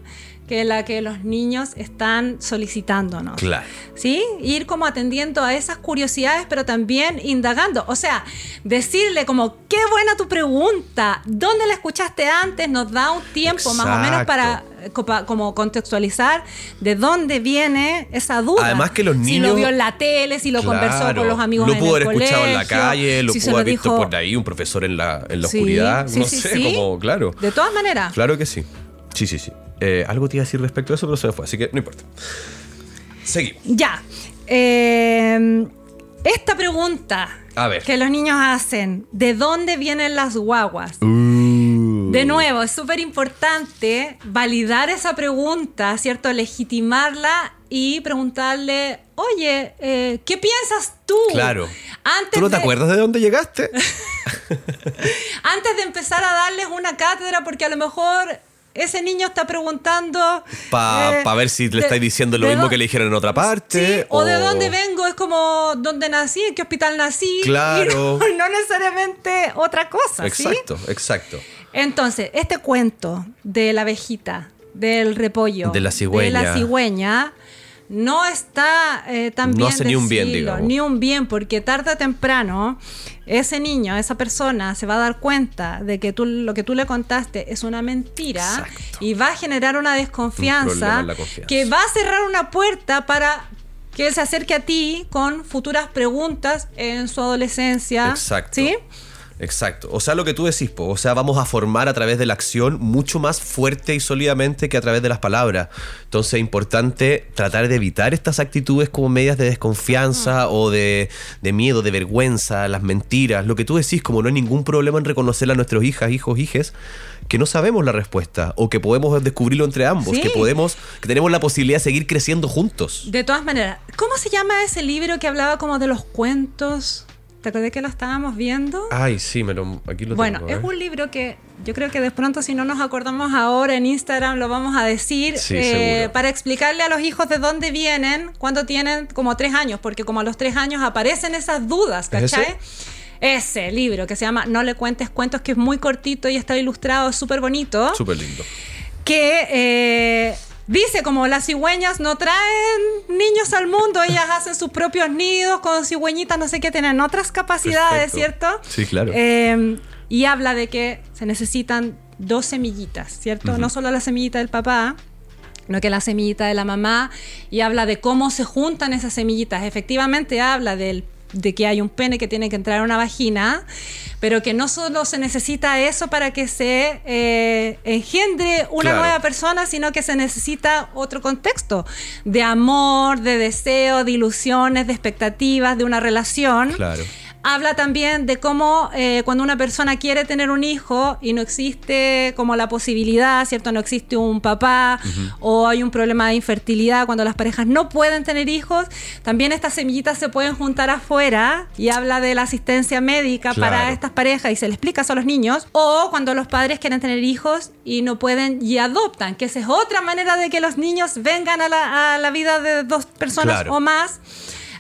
que la que los niños están solicitándonos. Claro. ¿Sí? Ir como atendiendo a esas curiosidades, pero también indagando. O sea, decirle como, qué buena tu pregunta, ¿dónde la escuchaste antes? Nos da un tiempo más o menos para como contextualizar de dónde viene esa duda. Además que los Si niños- lo vio en la tele, si lo conversó Claro. con los amigos Lo en pudo el haber escuchado en la calle, lo si pudo haber visto dijo- por ahí un profesor en la, en la Sí, oscuridad. sí, no sí, sé, como, claro. De todas maneras. Claro que sí. Sí, sí, sí. Eh, algo te iba a decir respecto a eso, pero se me fue, así que no importa. Seguimos. Ya. Eh, esta pregunta A ver. que los niños hacen, ¿de dónde vienen las guaguas? Uh. De nuevo, es súper importante validar esa pregunta, ¿cierto? Legitimarla y preguntarle, oye, eh, ¿qué piensas tú? Claro. Antes ¿Tú no te de- acuerdas de dónde llegaste? Antes de empezar a darles una cátedra, porque a lo mejor ese niño está preguntando... Para eh, ver si le de- estáis diciendo lo mismo que le dijeron en otra parte. Sí, o, de dónde vengo es como dónde nací, en qué hospital nací. Claro. Y no, no necesariamente otra cosa. ¿sí? Exacto, exacto. Entonces, este cuento de la abejita, del repollo, De la cigüeña. de la cigüeña, no está eh, tan No bien hace ni un bien, digamos. Ni un bien, porque tarde o temprano ese niño, esa persona se va a dar cuenta de que tú, lo que tú le contaste es una mentira Exacto. y va a generar una Un desconfianza confianza. que va a cerrar una puerta para que él se acerque a ti con futuras preguntas en su adolescencia. Exacto. ¿Sí? Exacto. O sea, lo que tú decís, po, o sea, vamos a formar a través de la acción mucho más fuerte y sólidamente que a través de las palabras. Entonces es importante tratar de evitar estas actitudes como medias de desconfianza o de, de miedo, de vergüenza, las mentiras. Lo que tú decís, como no hay ningún problema en reconocer a nuestros hijas, hijos, hijes, que no sabemos la respuesta o que podemos descubrirlo entre ambos, Sí. que podemos, que tenemos la posibilidad de seguir creciendo juntos. De todas maneras, ¿cómo se llama ese libro que hablaba como de los cuentos? ¿Te acordás que lo estábamos viendo? Ay, sí, me lo, aquí lo Bueno, tengo. a es un libro que yo creo que de pronto si no nos acordamos ahora en Instagram lo vamos a decir eh, Sí, seguro. para explicarle a los hijos de dónde vienen cuando tienen como tres años, porque como a los tres años aparecen esas dudas, ¿Es ese? ¿cachai? Ese libro que se llama No le cuentes cuentos, que es muy cortito y está ilustrado, súper bonito Súper lindo. que eh, dice como las cigüeñas no traen niños al mundo, ellas hacen sus propios nidos con cigüeñitas, no sé qué, tienen otras capacidades, Perfecto. ¿cierto? Sí, claro. Eh, y habla de que se necesitan dos semillitas, ¿cierto? No solo la semillita del papá, no que la semillita de la mamá, y habla de cómo se juntan esas semillitas. Efectivamente habla del de que hay un pene que tiene que entrar a una vagina, pero que no solo se necesita eso para que se eh, engendre una Claro. nueva persona, sino que se necesita otro contexto de amor, de deseo, de ilusiones, de expectativas, de una relación. Claro. Habla también de cómo eh, cuando una persona quiere tener un hijo y no existe como la posibilidad, ¿cierto? No existe un papá o hay un problema de infertilidad cuando las parejas no pueden tener hijos, también estas semillitas se pueden juntar afuera y habla de la asistencia médica para estas parejas y se le explica eso a los niños. O cuando los padres quieren tener hijos y no pueden y adoptan, que esa es otra manera de que los niños vengan a la, a la vida de dos personas Claro. o más.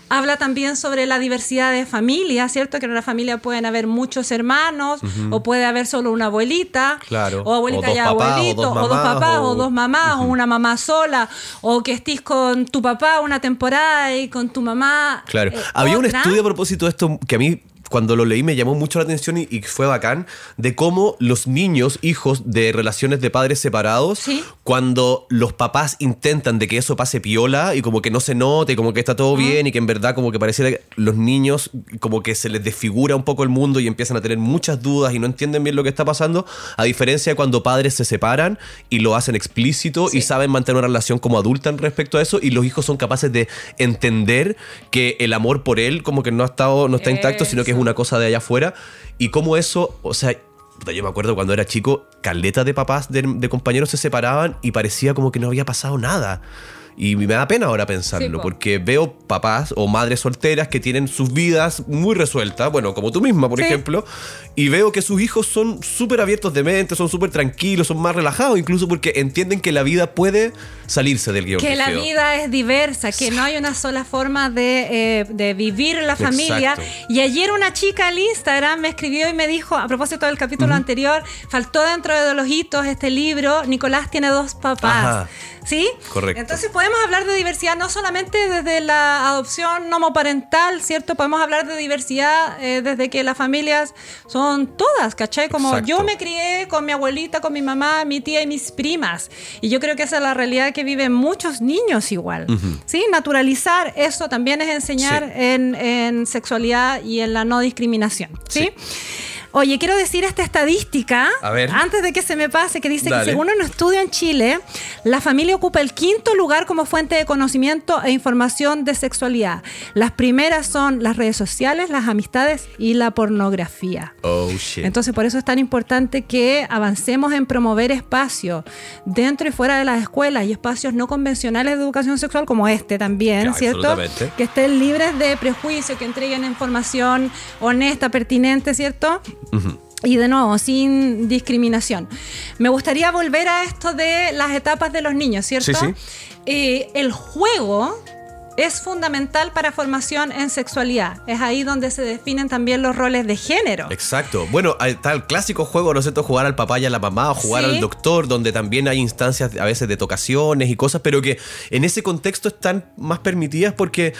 Habla también sobre la diversidad de familias, ¿cierto? Que en una familia pueden haber muchos hermanos, o puede haber solo una abuelita, Claro. o abuelita O y o abuelito, dos o dos mamás, papás, o, o- dos mamás, o una mamá sola, o que estés con tu papá una temporada y con tu mamá. Claro. eh, Había un estudio a propósito de esto que a mí cuando lo leí me llamó mucho la atención y, y fue bacán de cómo los niños, hijos de relaciones de padres separados, Sí. cuando los papás intentan de que eso pase piola y como que no se note, como que está todo bien y que en verdad como que pareciera que los niños como que se les desfigura un poco el mundo y empiezan a tener muchas dudas y no entienden bien lo que está pasando, a diferencia de cuando padres se separan y lo hacen explícito y saben mantener una relación como adulta en respecto a eso y los hijos son capaces de entender que el amor por él como que no ha estado no está intacto, sino que una cosa de allá afuera y cómo eso, o sea, yo me acuerdo cuando era chico, caleta de papás de compañeros se separaban y parecía como que no había pasado nada. Y me da pena ahora pensarlo, Sí, po. porque veo papás o madres solteras que tienen sus vidas muy resueltas, bueno, como tú misma, por Sí. ejemplo, y veo que sus hijos son súper abiertos de mente, son súper tranquilos, son más relajados, incluso porque entienden que la vida puede salirse del guion. Que la rígido. vida es diversa, que no hay una sola forma de, eh, de vivir la familia. Exacto. Y ayer una chica al Instagram me escribió y me dijo, a propósito del capítulo anterior, faltó dentro de los hitos este libro, Nicolás tiene dos papás. Ajá. ¿Sí? Correcto. Entonces podemos hablar de diversidad no solamente desde la adopción homoparental, ¿cierto? Podemos hablar de diversidad eh, desde que las familias son todas, ¿cachai? Como Exacto. yo me crié con mi abuelita, con mi mamá, mi tía y mis primas. Y yo creo que esa es la realidad que viven muchos niños igual. ¿Sí? Naturalizar eso también es enseñar Sí. en, en sexualidad y en la no discriminación. ¿sí? Oye, quiero decir esta estadística, A ver. antes de que se me pase, que dice Dale. que según un estudio en Chile, la familia ocupa el quinto lugar como fuente de conocimiento e información de sexualidad. Las primeras son las redes sociales, las amistades y la pornografía. Oh, shit. Entonces, por eso es tan importante que avancemos en promover espacios dentro y fuera de las escuelas y espacios no convencionales de educación sexual como este también, Ya, ¿cierto? Que estén libres de prejuicio, que entreguen información honesta, pertinente, ¿cierto? Y de nuevo, sin discriminación. Me gustaría volver a esto de las etapas de los niños, ¿cierto? Sí, sí. Eh, el juego es fundamental para formación en sexualidad. Es ahí donde se definen también los roles de género. Exacto. Bueno, está el clásico juego, ¿no es cierto? Jugar al papá y a la mamá, o jugar Sí. al doctor, donde también hay instancias a veces de tocaciones y cosas, pero que en ese contexto están más permitidas porque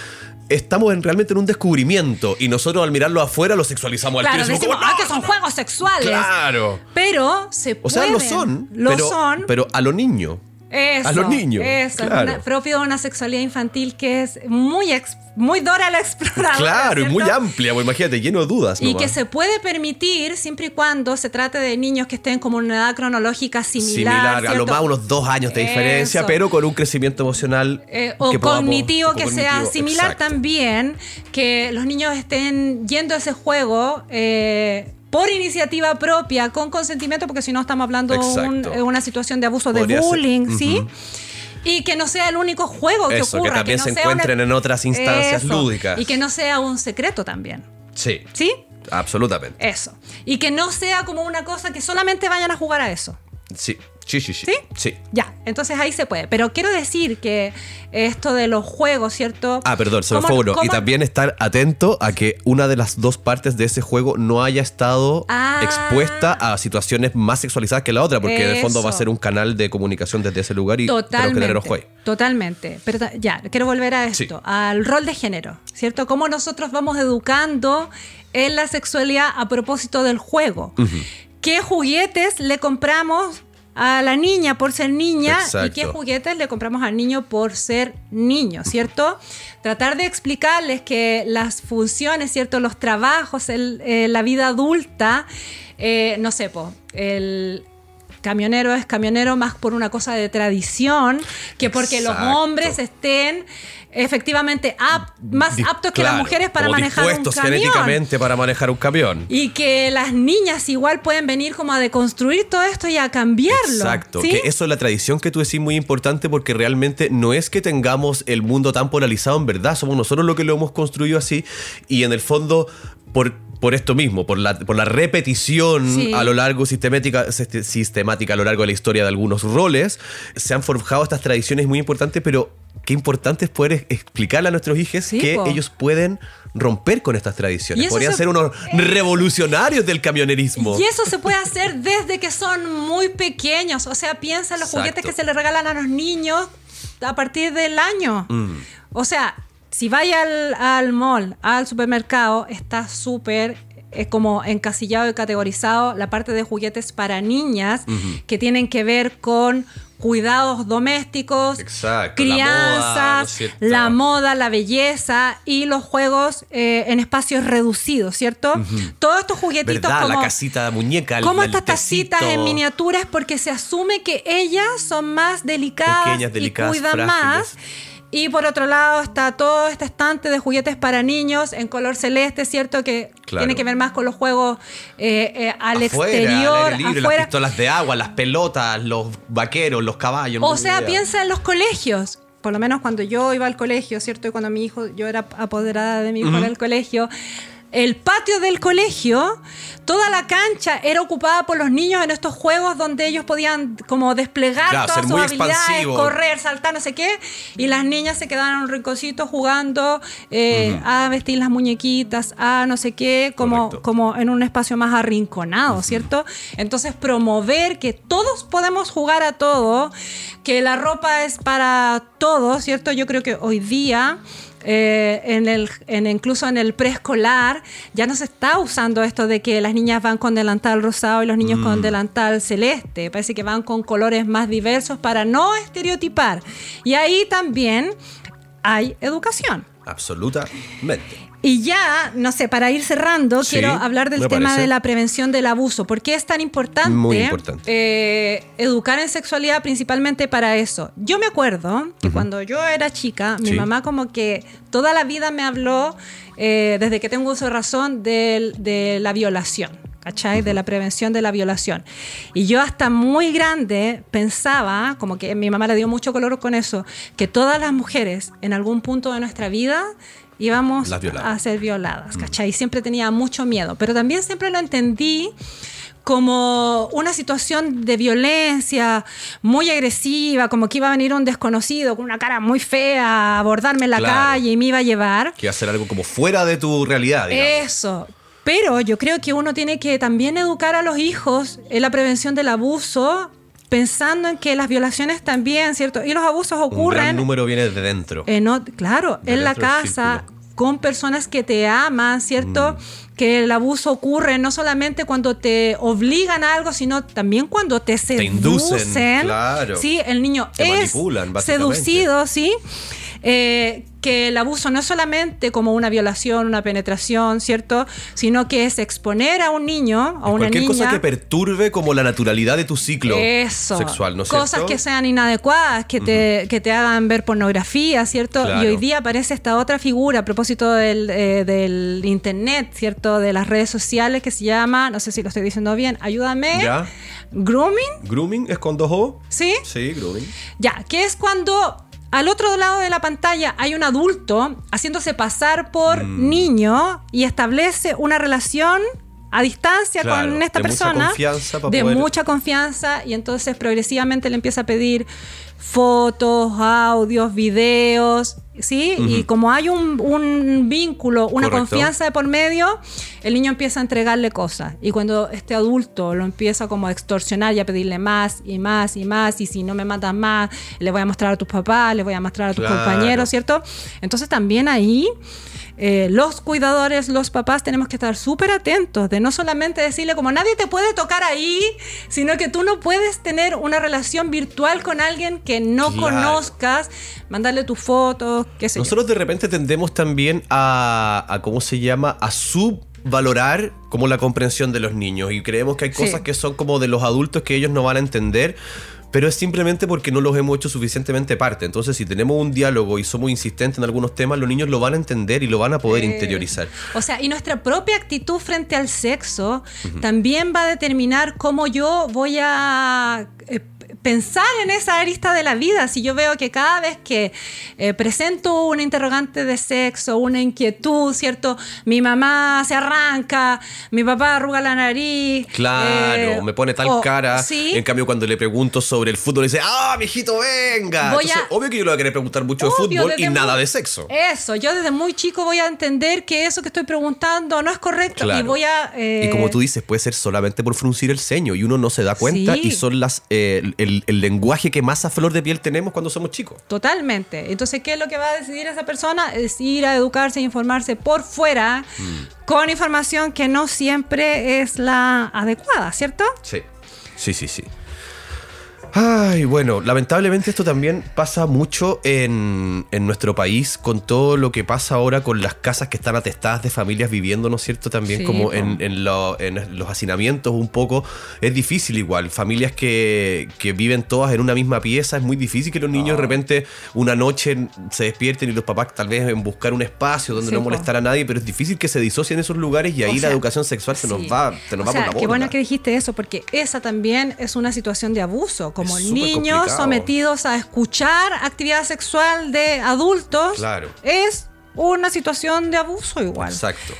estamos en, realmente en un descubrimiento y nosotros al mirarlo afuera lo sexualizamos al Claro, tiro y decimos, decimos, ah, "No, que son juegos sexuales. Claro. Pero se O sea, pueden. lo son. Lo pero, son. Pero a lo niño. Eso, a los niños, Eso, es claro. una- propio de una sexualidad infantil que es muy, ex- muy Dora la exploradora. Claro, y muy amplia, pues imagínate, lleno de dudas. Y nomás. que se puede permitir siempre y cuando se trate de niños que estén como en una edad cronológica similar. Similar, a lo más unos dos años de diferencia, Eso. pero con un crecimiento emocional. Eh, o que podamos- cognitivo o que sea similar exacto. también, que los niños estén yendo a ese juego eh, por iniciativa propia, con consentimiento, porque si no estamos hablando de un- Exacto. una situación de abuso Podría de bullying, ¿sí? Y que no sea el único juego que Eso, que ocurra. también no se encuentren en otras instancias Eso. lúdicas. Y que no sea un secreto también. Sí. ¿Sí? Absolutamente. Eso. Y que no sea como una cosa que solamente vayan a jugar a eso. Sí. Sí, sí, sí. ¿Sí? Sí. Ya, entonces ahí se puede. Pero quiero decir que esto de los juegos, ¿cierto? Ah, perdón, se me ¿Cómo- fue uno. Y también estar atento a que una de las dos partes de ese juego no haya estado Ah. expuesta a situaciones más sexualizadas que la otra, porque en el fondo va a ser un canal de comunicación desde ese lugar y Totalmente. ojo ahí. Totalmente. Pero ya, quiero volver a Sí. esto, al rol de género, ¿cierto? Cómo nosotros vamos educando en la sexualidad a propósito del juego. ¿Qué juguetes le compramos a la niña por ser niña y qué juguetes le compramos al niño por ser niño, ¿cierto? Tratar de explicarles que las funciones, ¿cierto? Los trabajos, el- eh, la vida adulta, eh, no sé, po, el camionero es camionero más por una cosa de tradición que porque los hombres estén efectivamente ap- más aptos que las mujeres para manejar un camión. genéticamente para manejar un camión. Y que las niñas igual pueden venir como a deconstruir todo esto y a cambiarlo. Exacto, ¿sí? que eso es la tradición que tú decís muy importante porque realmente no es que tengamos el mundo tan polarizado en verdad, somos nosotros los que lo hemos construido así y en el fondo por, por esto mismo, por la, por la repetición Sí. a lo largo sistemática, sist- sistemática a lo largo de la historia de algunos roles, se han forjado estas tradiciones muy importantes, pero qué importante es poder ex- explicarle a nuestros hijos Sí, que po. ellos pueden romper con estas tradiciones, podrían se- ser unos revolucionarios del camionerismo. Y eso se puede hacer desde que son muy pequeños. O sea, piensa en los Exacto. juguetes que se le regalan a los niños a partir del año. Mm. O sea, si vaya al, al mall, al supermercado, está súper eh, como encasillado y categorizado la parte de juguetes para niñas que tienen que ver con cuidados domésticos, Exacto, la moda, ¿no crianzas, es la moda, la belleza y los juegos eh, en espacios reducidos, ¿cierto? Todos estos juguetitos ¿Verdad? como la casita muñeca, el- como estas tacitas en miniatura es porque se asume que ellas son más delicadas Pequeñas, delicadas, y cuidan frágiles. más. Y por otro lado está todo este estante de juguetes para niños en color celeste, ¿cierto? Que Claro. tiene que ver más con los juegos eh, eh, al Afuera, exterior, al libre, afuera. las pistolas de agua, las pelotas, los vaqueros, los caballos. O sea, idea. piensa en los colegios. Por lo menos cuando yo iba al colegio, ¿cierto? Y cuando mi hijo, yo era apoderada de mi hijo en el colegio. El patio del colegio, toda la cancha era ocupada por los niños en estos juegos donde ellos podían como desplegar Claro, todas sus habilidades, expansivo. correr, saltar, no sé qué. Y las niñas se quedaban en un rinconcito jugando eh, a vestir las muñequitas, a no sé qué, como, Correcto. como en un espacio más arrinconado, ¿cierto? Entonces promover que todos podemos jugar a todo, que la ropa es para todos, ¿cierto? Yo creo que hoy día... eh, en el, en, incluso en el preescolar ya no se está usando esto de que las niñas van con delantal rosado y los niños Mm. con delantal celeste. Parece que van con colores más diversos para no estereotipar. Y ahí también hay educación. Absolutamente. Y ya, no sé, para ir cerrando, Sí, quiero hablar del tema parece. de la prevención del abuso. ¿Por qué es tan importante, Muy importante. eh, educar en sexualidad principalmente para eso? Yo me acuerdo que cuando yo era chica, mi Sí. mamá como que toda la vida me habló, eh, desde que tengo uso de razón, del- de, la violación. ¿Cachai? De la prevención de la violación. Y yo hasta muy grande pensaba, como que mi mamá le dio mucho color con eso, que todas las mujeres en algún punto de nuestra vida íbamos a ser violadas, ¿cachai? Siempre tenía mucho miedo, pero también siempre lo entendí como una situación de violencia muy agresiva, como que iba a venir un desconocido con una cara muy fea a abordarme en la Claro. calle y me iba a llevar. Que hacer algo como fuera de tu realidad, digamos. Eso. Pero yo creo que uno tiene que también educar a los hijos en la prevención del abuso, pensando en que las violaciones también, ¿cierto? Y los abusos Un gran ocurren número viene de dentro. en claro, De en la casa. Mm. con personas que te aman, ¿cierto? Que el abuso ocurre no solamente cuando te obligan a algo, sino también cuando te seducen. inducen, claro. Sí, el niño Te es seducido, ¿sí? Eh, que el abuso no es solamente como una violación, una penetración, ¿cierto? Sino que es exponer a un niño, a una Cualquier niña. cosa que perturbe como la naturalidad de tu ciclo Eso. sexual, ¿no es Cosas cierto? que sean inadecuadas, que te, que te hagan ver pornografía, ¿cierto? Claro. Y hoy día aparece esta otra figura a propósito del, eh, del internet, ¿cierto? De las redes sociales que se llama, no sé si lo estoy diciendo bien, ayúdame. ¿Ya? Grooming, ¿Grooming es con dos O? ¿sí? Sí, grooming. Ya, que es cuando al otro lado de la pantalla hay un adulto haciéndose pasar por niño y establece una relación a distancia Claro, con esta de mucha persona confianza para de poder- mucha confianza y entonces progresivamente le empieza a pedir fotos, audios, videos, ¿sí? Y como hay un, un vínculo, una Correcto. confianza de por medio, el niño empieza a entregarle cosas. Y cuando este adulto lo empieza como a extorsionar y a pedirle más y más y más, y si no me matan más, le voy a mostrar a tus papás, le voy a mostrar a tus Claro. compañeros, ¿cierto? Entonces también ahí eh, los cuidadores, los papás, tenemos que estar súper atentos de no solamente decirle como nadie te puede tocar ahí, sino que tú no puedes tener una relación virtual con alguien que no Claro. conozcas, mandarle tus fotos, qué sé yo. Nosotros de repente tendemos también a, a ¿cómo se llama? A subvalorar como la comprensión de los niños y creemos que hay Sí. cosas que son como de los adultos que ellos no van a entender. Pero es simplemente porque no los hemos hecho suficientemente parte. Entonces, si tenemos un diálogo y somos insistentes en algunos temas, los niños lo van a entender y lo van a poder Eh, interiorizar. O sea, y nuestra propia actitud frente al sexo también va a determinar cómo yo voy a eh, pensar en esa arista de la vida. Si yo veo que cada vez que eh, presento una interrogante de sexo, una inquietud, ¿cierto? Mi mamá se arranca, mi papá arruga la nariz. Claro, eh, me pone tal o- cara. Sí. En cambio, cuando le pregunto sobre el fútbol, dice, ¡ah, mijito, venga! Voy Entonces, a- obvio que yo le voy a querer preguntar mucho de fútbol y nada de sexo. Eso, yo desde muy chico voy a entender que eso que estoy preguntando no es correcto y voy a... eh, Y como tú dices, puede ser solamente por fruncir el ceño y uno no se da cuenta Sí. y son las eh, el, el lenguaje que más a flor de piel tenemos cuando somos chicos. Totalmente. Entonces, ¿qué es lo que va a decidir esa persona? Es ir a educarse e informarse por fuera Mm. con información que no siempre es la adecuada, ¿cierto? Sí, sí, sí, sí. Ay, bueno, lamentablemente esto también pasa mucho en, en nuestro país con todo lo que pasa ahora con las casas que están atestadas de familias viviendo, ¿no es cierto? También Sí, como en, en lo- en los hacinamientos un poco. Es difícil igual. Familias que, que viven todas en una misma pieza, es muy difícil que los niños de repente una noche se despierten y los papás tal vez en buscar un espacio donde Sí, no po. molestar a nadie, pero es difícil que se disocien esos lugares y ahí O sea, la educación sexual se nos va, se nos O va sea, por la Qué bueno borda. que dijiste eso, porque esa también es una situación de abuso. Como Súper niños complicado. sometidos a escuchar actividad sexual de adultos, Claro. es una situación de abuso igual. Exacto.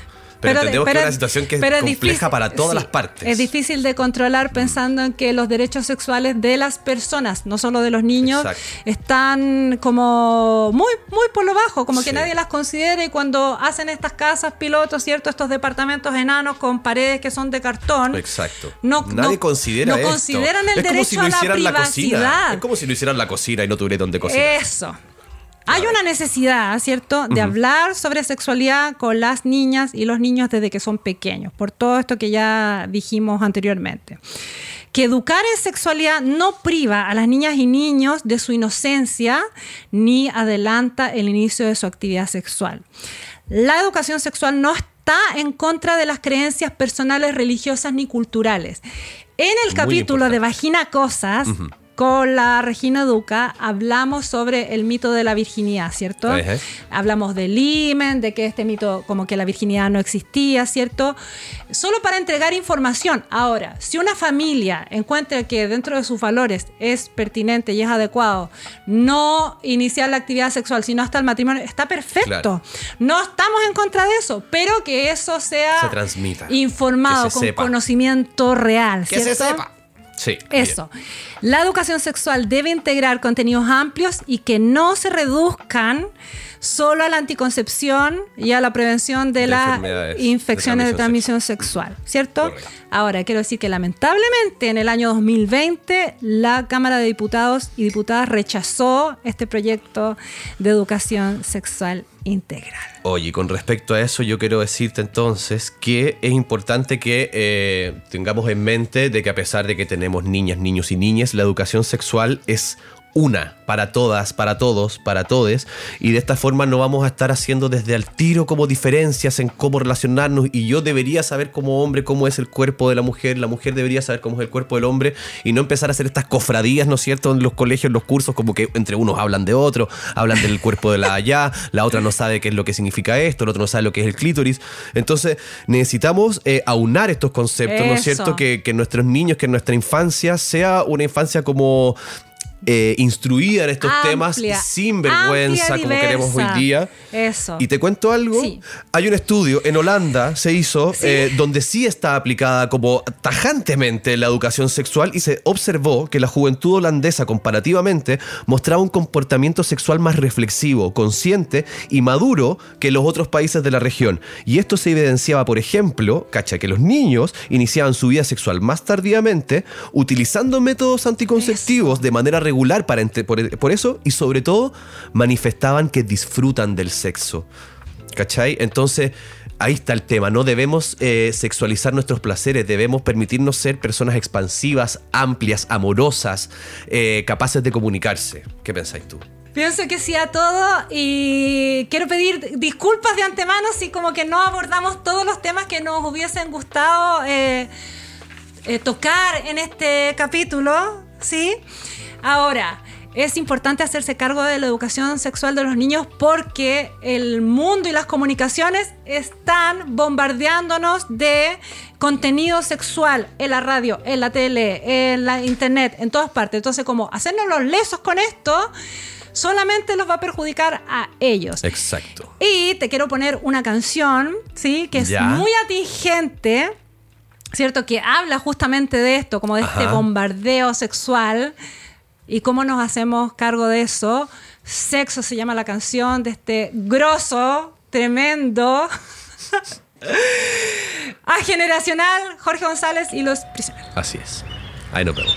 Pero, de- entendemos que es una situación que es compleja difícil- para todas sí, las partes. Es difícil de controlar pensando en que los derechos sexuales de las personas, no solo de los niños, Exacto. están como muy, muy por lo bajo, como que nadie las considera y cuando hacen estas casas pilotos, ¿cierto? Estos departamentos enanos con paredes que son de cartón. Exacto. No- Nadie no- considera no esto. consideran el es como derecho si no a la hicieran la cocina. privacidad. Es como si no hicieran la cocina y no tuvieran donde cocinar. Eso. Hay una necesidad, ¿cierto?, de hablar sobre sexualidad con las niñas y los niños desde que son pequeños, por todo esto que ya dijimos anteriormente. Que educar en sexualidad no priva a las niñas y niños de su inocencia ni adelanta el inicio de su actividad sexual. La educación sexual no está en contra de las creencias personales, religiosas ni culturales. En el Muy capítulo de. Vagina Cosas, con la Regina Duca, hablamos sobre el mito de la virginidad, ¿cierto? Ajá. Hablamos del himen, de que este mito, como que la virginidad no existía, ¿cierto? Solo para entregar información. Ahora, si una familia encuentra que dentro de sus valores es pertinente y es adecuado no iniciar la actividad sexual, sino hasta el matrimonio, está perfecto. Claro. No estamos en contra de eso, pero que eso sea Se transmita, informado, se con sepa. conocimiento real. Que se ¿cierto? sepa. Sí. Eso. La educación sexual debe integrar contenidos amplios y que no se reduzcan solo a la anticoncepción y a la prevención de, De las infecciones de transmisión sexual, ¿cierto? Correcto. Ahora, quiero decir que lamentablemente en el año 2020 la Cámara de Diputados y Diputadas rechazó este proyecto de educación sexual integral. Oye, con respecto a eso, yo quiero decirte entonces que es importante que eh, tengamos en mente de que a pesar de que tenemos niñas, niños y niñas, la educación sexual es una para todas, para todos, para todes, y de esta forma no vamos a estar haciendo desde al tiro como diferencias en cómo relacionarnos, y yo debería saber como hombre cómo es el cuerpo de la mujer, la mujer debería saber cómo es el cuerpo del hombre, y no empezar a hacer estas cofradías, ¿no es cierto?, en los colegios, en los cursos, como que entre unos hablan de otro, hablan del cuerpo de la allá, la otra no sabe qué es lo que significa esto, el otro no sabe lo que es el clítoris, entonces necesitamos eh, aunar estos conceptos, ¿no es cierto?, que, que nuestros niños, que nuestra infancia sea una infancia como eh, instruida en estos Amplia, temas, sin vergüenza, amplia, como queremos hoy día. Eso. Y te cuento algo. Sí. Hay un estudio en Holanda, se hizo, eh, donde sí está aplicada como tajantemente la educación sexual y se observó que la juventud holandesa comparativamente mostraba un comportamiento sexual más reflexivo, consciente y maduro que los otros países de la región. Y esto se evidenciaba, por ejemplo, cacha, que los niños iniciaban su vida sexual más tardíamente utilizando métodos anticonceptivos de manera regular para por, por eso y sobre todo manifestaban que disfrutan del sexo. ¿Cachai? Entonces, ahí está el tema. No debemos eh, sexualizar nuestros placeres, debemos permitirnos ser personas expansivas, amplias, amorosas, eh, capaces de comunicarse. ¿Qué pensáis tú? Pienso que sí a todo y quiero pedir disculpas de antemano si como que no abordamos todos los temas que nos hubiesen gustado eh, tocar en este capítulo, ¿sí? Ahora, es importante hacerse cargo de la educación sexual de los niños porque el mundo y las comunicaciones están bombardeándonos de contenido sexual en la radio, en la tele, en la internet, en todas partes. Entonces, como hacernos los lesos con esto solamente los va a perjudicar a ellos. Exacto. Y te quiero poner una canción, ¿sí? Que es Ya. muy atingente, ¿cierto? Que habla justamente de esto, como de este bombardeo sexual y cómo nos hacemos cargo de eso. Sexo se llama la canción de este grosso, tremendo, a generacional, Jorge González y los prisioneros. Así es. Ahí nos vemos.